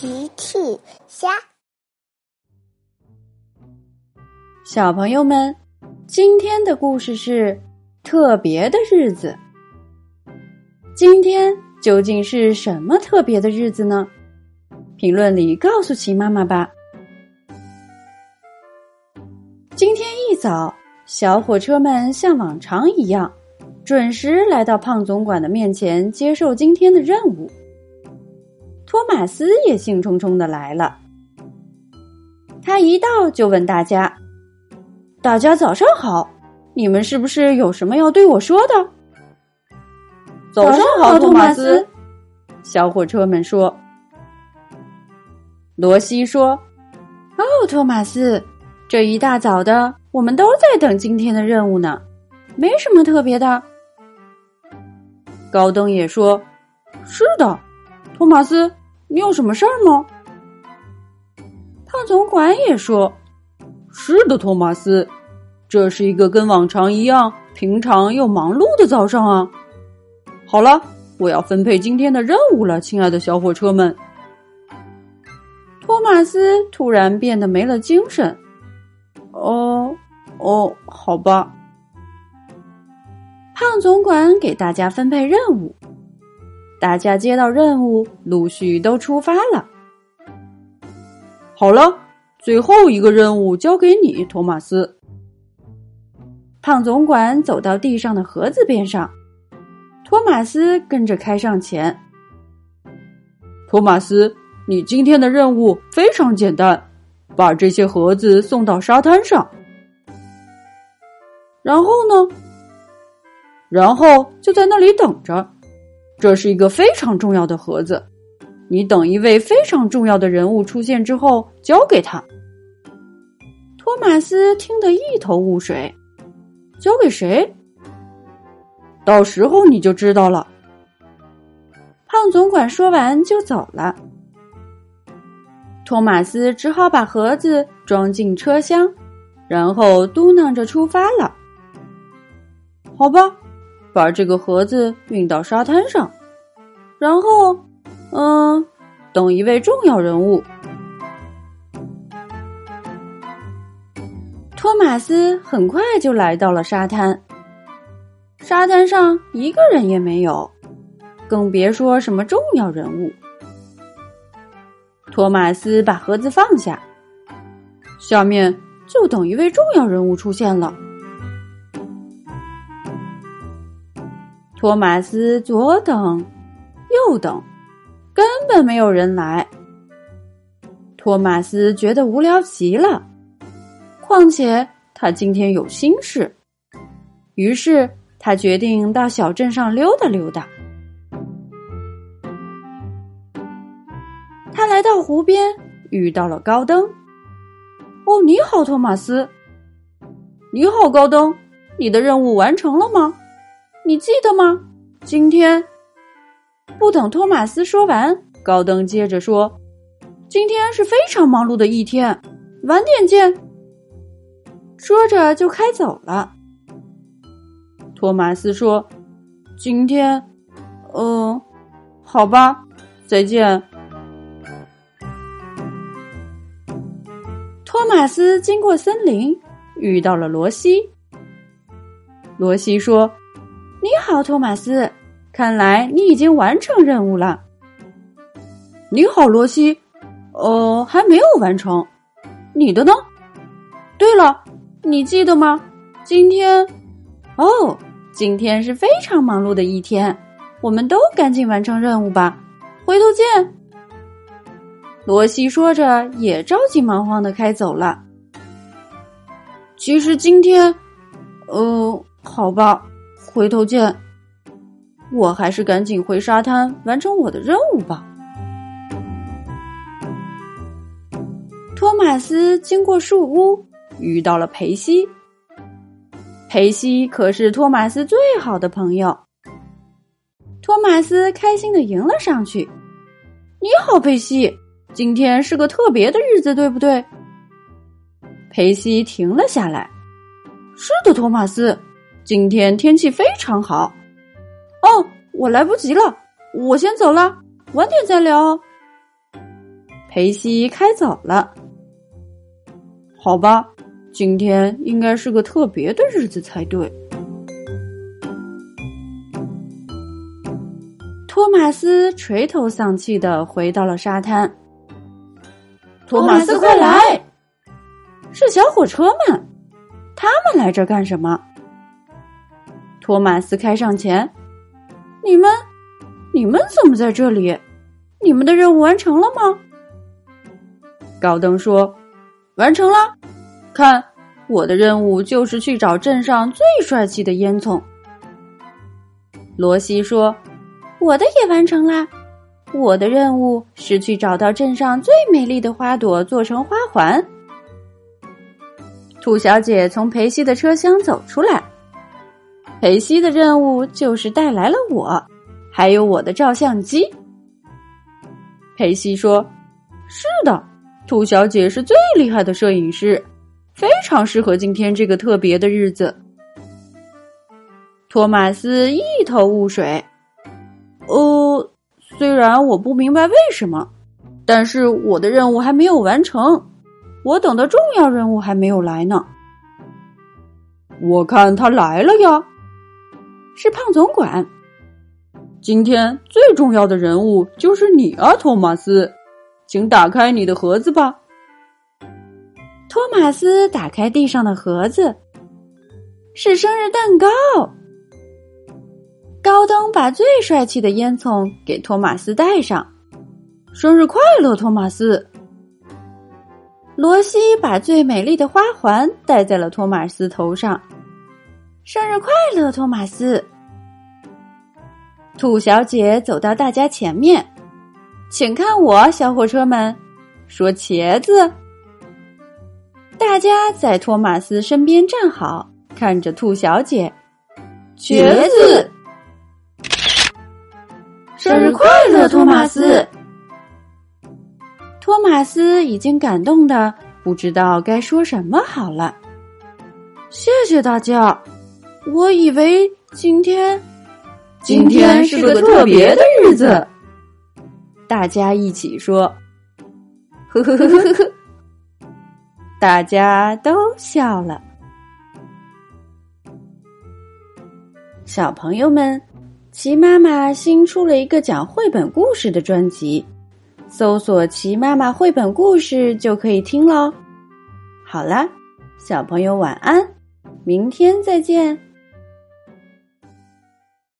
奇趣虾，小朋友们，今天的故事是特别的日子。今天究竟是什么特别的日子呢？评论里告诉奇妈妈吧。今天一早，小火车们像往常一样，准时来到胖总管的面前，接受今天的任务。托马斯也兴冲冲的来了。他一到就问大家：“大家早上好，你们是不是有什么要对我说的？”早上好，托马斯。小火车们说。罗西说：“哦，托马斯，这一大早的，我们都在等今天的任务呢，没什么特别的。”高登也说：“是的，托马斯。”你有什么事儿吗？胖总管也说：“是的，托马斯，这是一个跟往常一样平常又忙碌的早上啊。”好了，我要分配今天的任务了，亲爱的小火车们。托马斯突然变得没了精神。哦，哦，好吧。胖总管给大家分配任务。大家接到任务，陆续都出发了。好了，最后一个任务交给你，托马斯。胖总管走到地上的盒子边上，托马斯跟着开上前。托马斯，你今天的任务非常简单，把这些盒子送到沙滩上。然后呢？然后就在那里等着。这是一个非常重要的盒子，你等一位非常重要的人物出现之后交给他。托马斯听得一头雾水，交给谁？到时候你就知道了。胖总管说完就走了，托马斯只好把盒子装进车厢，然后嘟囔着出发了。好吧。把这个盒子运到沙滩上，然后，嗯，等一位重要人物。托马斯很快就来到了沙滩，沙滩上一个人也没有，更别说什么重要人物。托马斯把盒子放下，下面就等一位重要人物出现了。托马斯左等，右等，根本没有人来。托马斯觉得无聊极了，况且他今天有心事，于是他决定到小镇上溜达溜达。他来到湖边，遇到了高登。“哦，你好，托马斯。”“你好，高登。你的任务完成了吗？”你记得吗？今天不等托马斯说完，高登接着说：“今天是非常忙碌的一天，晚点见。”说着就开走了。托马斯说：“今天，嗯，好吧，再见。”托马斯经过森林，遇到了罗西。罗西说。你好，托马斯。看来你已经完成任务了。你好，罗西。呃，还没有完成。你的呢？对了，你记得吗？今天，哦，今天是非常忙碌的一天。我们都赶紧完成任务吧。回头见。罗西说着，也着急忙慌的开走了。其实今天，呃，好吧。回头见，我还是赶紧回沙滩完成我的任务吧。托马斯经过树屋，遇到了裴西。裴西可是托马斯最好的朋友。托马斯开心的迎了上去：“你好，裴西，今天是个特别的日子，对不对？”裴西停了下来：“是的，托马斯。”今天天气非常好。哦，我来不及了，我先走了，晚点再聊。裴西开走了。好吧，今天应该是个特别的日子才对。托马斯垂头丧气的回到了沙滩。托马斯，快来！是小火车们，他们来这干什么？托马斯开上前，你们，你们怎么在这里？你们的任务完成了吗？高登说。完成了，看，我的任务就是去找镇上最帅气的烟囱。罗西说：“我的也完成啦，我的任务是去找到镇上最美丽的花朵，做成花环。”兔小姐从裴西的车厢走出来，裴西的任务就是带来了我，还有我的照相机。裴西说：“是的。”兔小姐是最厉害的摄影师，非常适合今天这个特别的日子。托马斯一头雾水。呃，虽然我不明白为什么，但是我的任务还没有完成，我等的重要任务还没有来呢。我看他来了呀，是胖总管。今天最重要的人物就是你啊，托马斯。请打开你的盒子吧。托马斯打开地上的盒子，是生日蛋糕。高登把最帅气的烟囱给托马斯戴上，生日快乐，托马斯。罗西把最美丽的花环戴在了托马斯头上，生日快乐，托马斯。兔小姐走到大家前面。请看我，小火车们，说茄子。大家在托马斯身边站好，看着兔小姐。茄子，生日快乐，托马斯。托马斯已经感动的不知道该说什么好了。谢谢大家，我以为今天，今天是个特别的日子。大家一起说：“呵呵呵呵呵。”大家都笑了。小朋友们，齐妈妈新出了一个讲绘本故事的专辑，搜索“齐妈妈绘本故事”就可以听喽。好啦，小朋友晚安，明天再见。